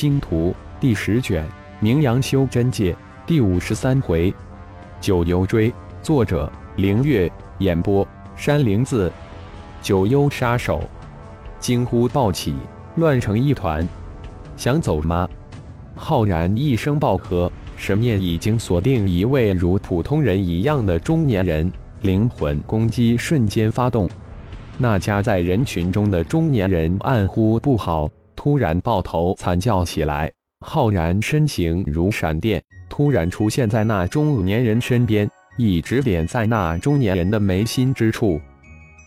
星图》第十卷《名扬修真界》第五十三回，九幽追。作者：凌月。演播：山灵子。九幽杀手惊呼暴起，乱成一团。想走吗？浩然一声暴喝，神念已经锁定一位如普通人一样的中年人，灵魂攻击瞬间发动。那夹在人群中的中年人暗呼不好，突然抱头惨叫起来。浩然身形如闪电，突然出现在那中年人身边，一指点在那中年人的眉心之处。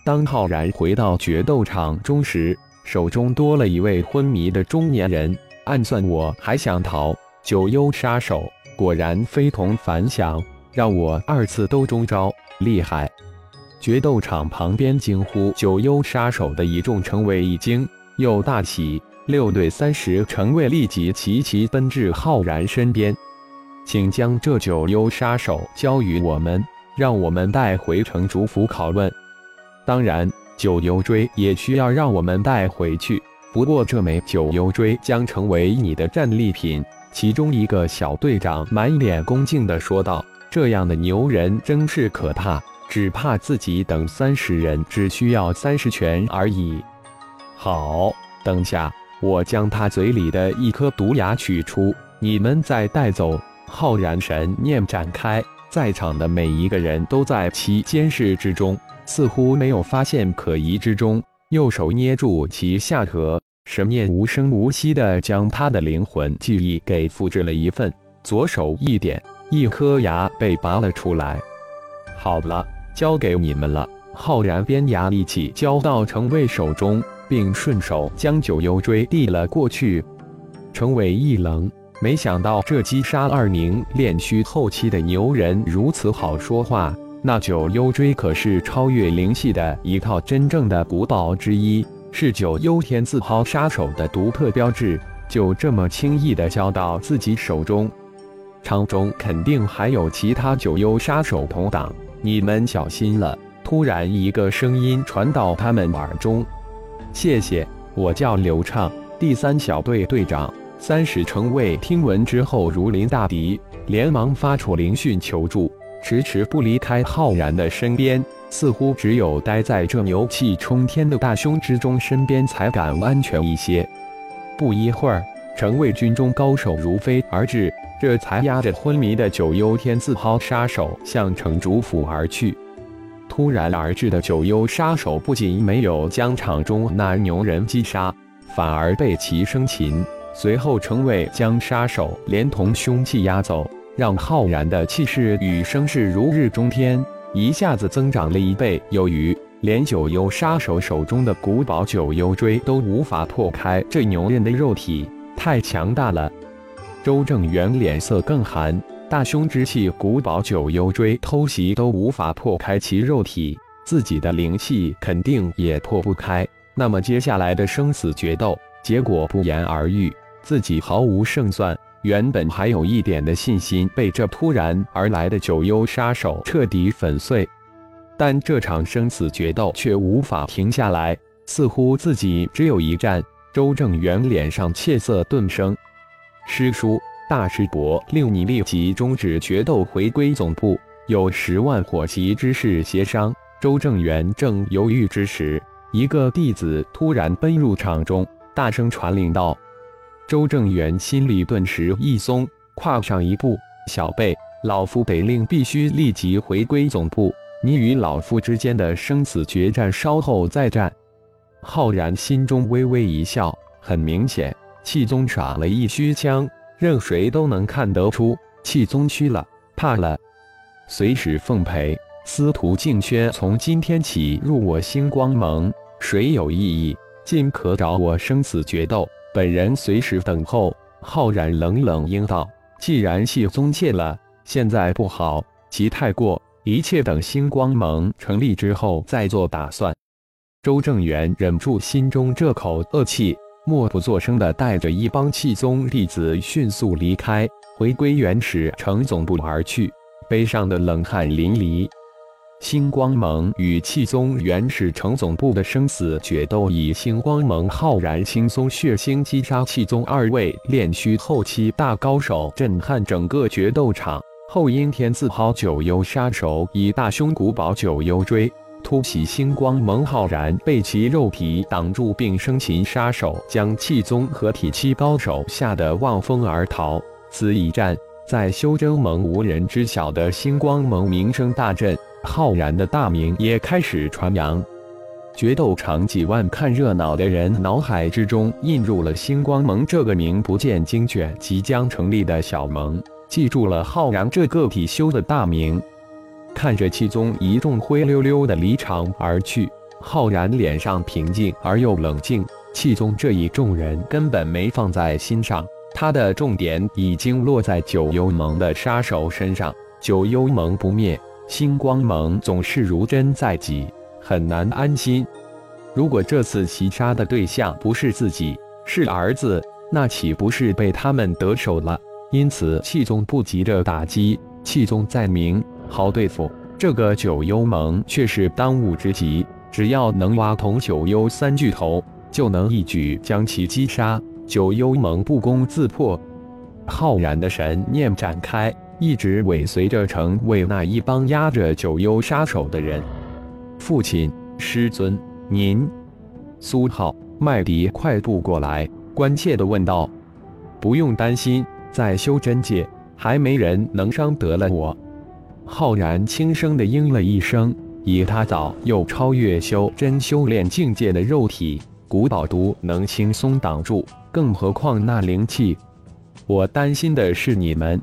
当浩然回到决斗场中时，手中多了一位昏迷的中年人。暗算我还想逃，九幽杀手果然非同凡响，让我二次都中招，厉害！决斗场旁边惊呼“九幽杀手”的一众成为一惊，又大喜。六对三十城卫立即齐齐奔至浩然身边，请将这九幽杀手交于我们，让我们带回城主府拷问。当然，九幽锥也需要让我们带回去，不过这枚九幽锥将成为你的战利品。其中一个小队长满脸恭敬地说道：“这样的牛人真是可怕。”只怕自己等三十人只需要三十拳而已。好，等下我将他嘴里的一颗毒牙取出，你们再带走。浩然神念展开，在场的每一个人都在其监视之中，似乎没有发现可疑之中。右手捏住其下颌，神念无声无息地将他的灵魂记忆给复制了一份。左手一点，一颗牙被拔了出来。好了。交给你们了。浩然边牙一起交到程卫手中，并顺手将九幽锥递了过去。程伟一愣，没想到这击杀二名炼虚后期的牛人如此好说话。那九幽锥可是超越灵系的一套真正的古宝之一，是九幽天字号杀手的独特标志。就这么轻易的交到自己手中，场中肯定还有其他九幽杀手同党。你们小心了！突然，一个声音传到他们耳中：“谢谢，我叫刘畅，第三小队队长。”三十城卫听闻之后如临大敌，连忙发出灵讯求助，迟迟不离开浩然的身边，似乎只有待在这牛气冲天的大凶之中身边才敢安全一些。不一会儿，城卫军中高手如飞而至。这才压着昏迷的九幽天字号杀手向城主府而去。突然而至的九幽杀手不仅没有将场中那牛人击杀，反而被其生擒。随后，城卫将杀手连同凶器押走，让浩然的气势与声势如日中天，一下子增长了一倍有余。连九幽杀手手中的古堡九幽锥都无法破开这牛人的肉体，太强大了。周正元脸色更寒，大凶之气古堡九幽锥偷袭都无法破开其肉体，自己的灵气肯定也破不开。那么接下来的生死决斗结果不言而喻，自己毫无胜算。原本还有一点的信心被这突然而来的九幽杀手彻底粉碎，但这场生死决斗却无法停下来，似乎自己只有一战。周正元脸上怯色顿生。师叔，大师伯令你立即终止决斗，回归总部，有十万火急之事协商。周正元正犹豫之时，一个弟子突然奔入场中，大声传令道：“周正元心里顿时一松，跨上一步。小辈，老夫得令必须立即回归总部，你与老夫之间的生死决战稍后再战。”浩然心中微微一笑，很明显。气宗耍了一虚枪，任谁都能看得出气宗虚了，怕了。随时奉陪。司徒静轩从今天起入我星光盟，谁有异议，尽可找我生死决斗，本人随时等候。浩然冷冷应道：“既然气宗怯了，现在不好，急太过，一切等星光盟成立之后再做打算。”周正元忍住心中这口恶气。默不作声地带着一帮气宗弟子迅速离开，回归原始城总部而去，背上的冷汗淋漓。星光盟与气宗原始城总部的生死决斗，以星光盟浩然、轻松血腥击杀气宗二位炼虚后期大高手，震撼整个决斗场。后因天字号九幽杀手以大凶古堡九幽追突袭星光盟浩然，被其肉体挡住，并生擒杀手，将气宗合体期高手吓得望风而逃。此一战，在修真盟无人知晓的星光盟名声大振。浩然的大名也开始传扬，决斗场几万看热闹的人脑海之中印入了星光盟这个名不见经传、即将成立的小盟，记住了浩然这个体修的大名。看着气宗一众灰溜溜的离场而去，浩然脸上平静而又冷静。气宗这一众人根本没放在心上，他的重点已经落在九幽盟的杀手身上。九幽盟不灭。星光盟总是如针在棘，很难安心。如果这次袭杀的对象不是自己，是儿子，那岂不是被他们得手了？因此，气宗不急着打击。气宗在明，好对付。这个九幽盟却是当务之急，只要能挖通九幽三巨头，就能一举将其击杀。九幽盟不攻自破。浩然的神念展开。一直尾随着成为那一帮压着九幽杀手的人。父亲，师尊，您。苏浩、麦迪快步过来，关切地问道：“不用担心，在修真界还没人能伤得了我。”浩然轻声地应了一声，以他早又超越修真修炼境界的肉体，古宝毒能轻松挡住，更何况那灵气？我担心的是你们。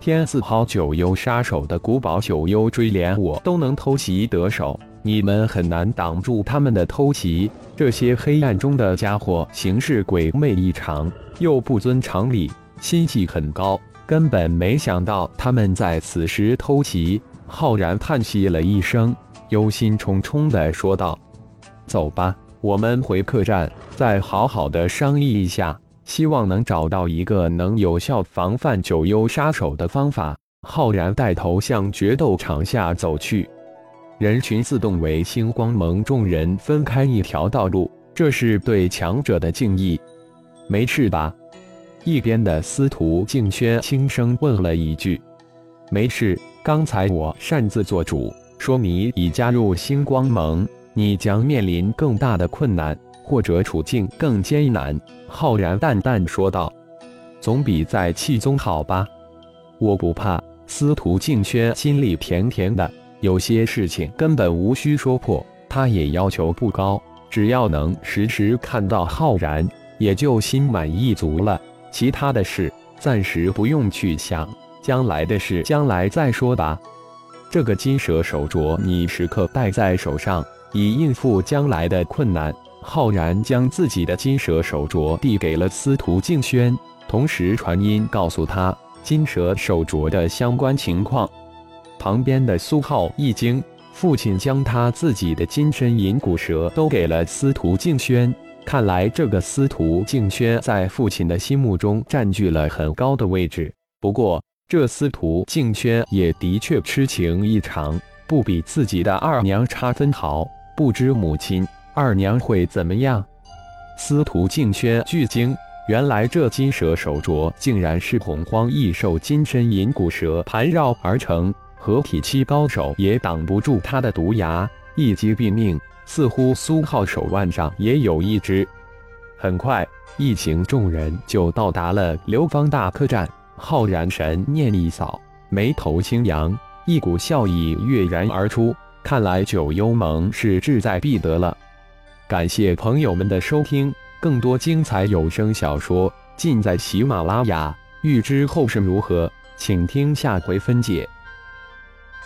天字号九幽杀手的古堡九幽追连我都能偷袭得手，你们很难挡住他们的偷袭。这些黑暗中的家伙行事鬼魅异常，又不遵常理，心气很高，根本没想到他们在此时偷袭。浩然叹息了一声，忧心忡忡地说道：“走吧，我们回客栈，再好好的商议一下。”希望能找到一个能有效防范九幽杀手的方法。浩然带头向决斗场下走去，人群自动为星光盟众人分开一条道路，这是对强者的敬意。没事吧？一边的司徒静轩轻声问了一句。没事，刚才我擅自做主，说你已加入星光盟，你将面临更大的困难。或者处境更艰难，浩然淡淡说道：“总比在气宗好吧？”我不怕。司徒静轩心里甜甜的，有些事情根本无需说破，他也要求不高，只要能时时看到浩然，也就心满意足了。其他的事暂时不用去想，将来的事将来再说吧。这个金蛇手镯，你时刻戴在手上，以应付将来的困难。浩然将自己的金蛇手镯递给了司徒静轩，同时传音告诉他金蛇手镯的相关情况。旁边的苏浩一惊，父亲将他自己的金身银骨蛇都给了司徒静轩，看来这个司徒静轩在父亲的心目中占据了很高的位置。不过，这司徒静轩也的确痴情异常，不比自己的二娘差分毫，不知母亲。二娘会怎么样？司徒静轩巨惊，原来这金蛇手镯竟然是洪荒异兽金身银骨蛇盘绕而成，合体期高手也挡不住它的毒牙，一击毙命。似乎苏浩手腕上也有一只。很快，一行众人就到达了流芳大客栈。浩然神念一扫，眉头轻扬，一股笑意跃然而出。看来九幽盟是志在必得了。感谢朋友们的收听，更多精彩有声小说尽在喜马拉雅。欲知后事如何，请听下回分解。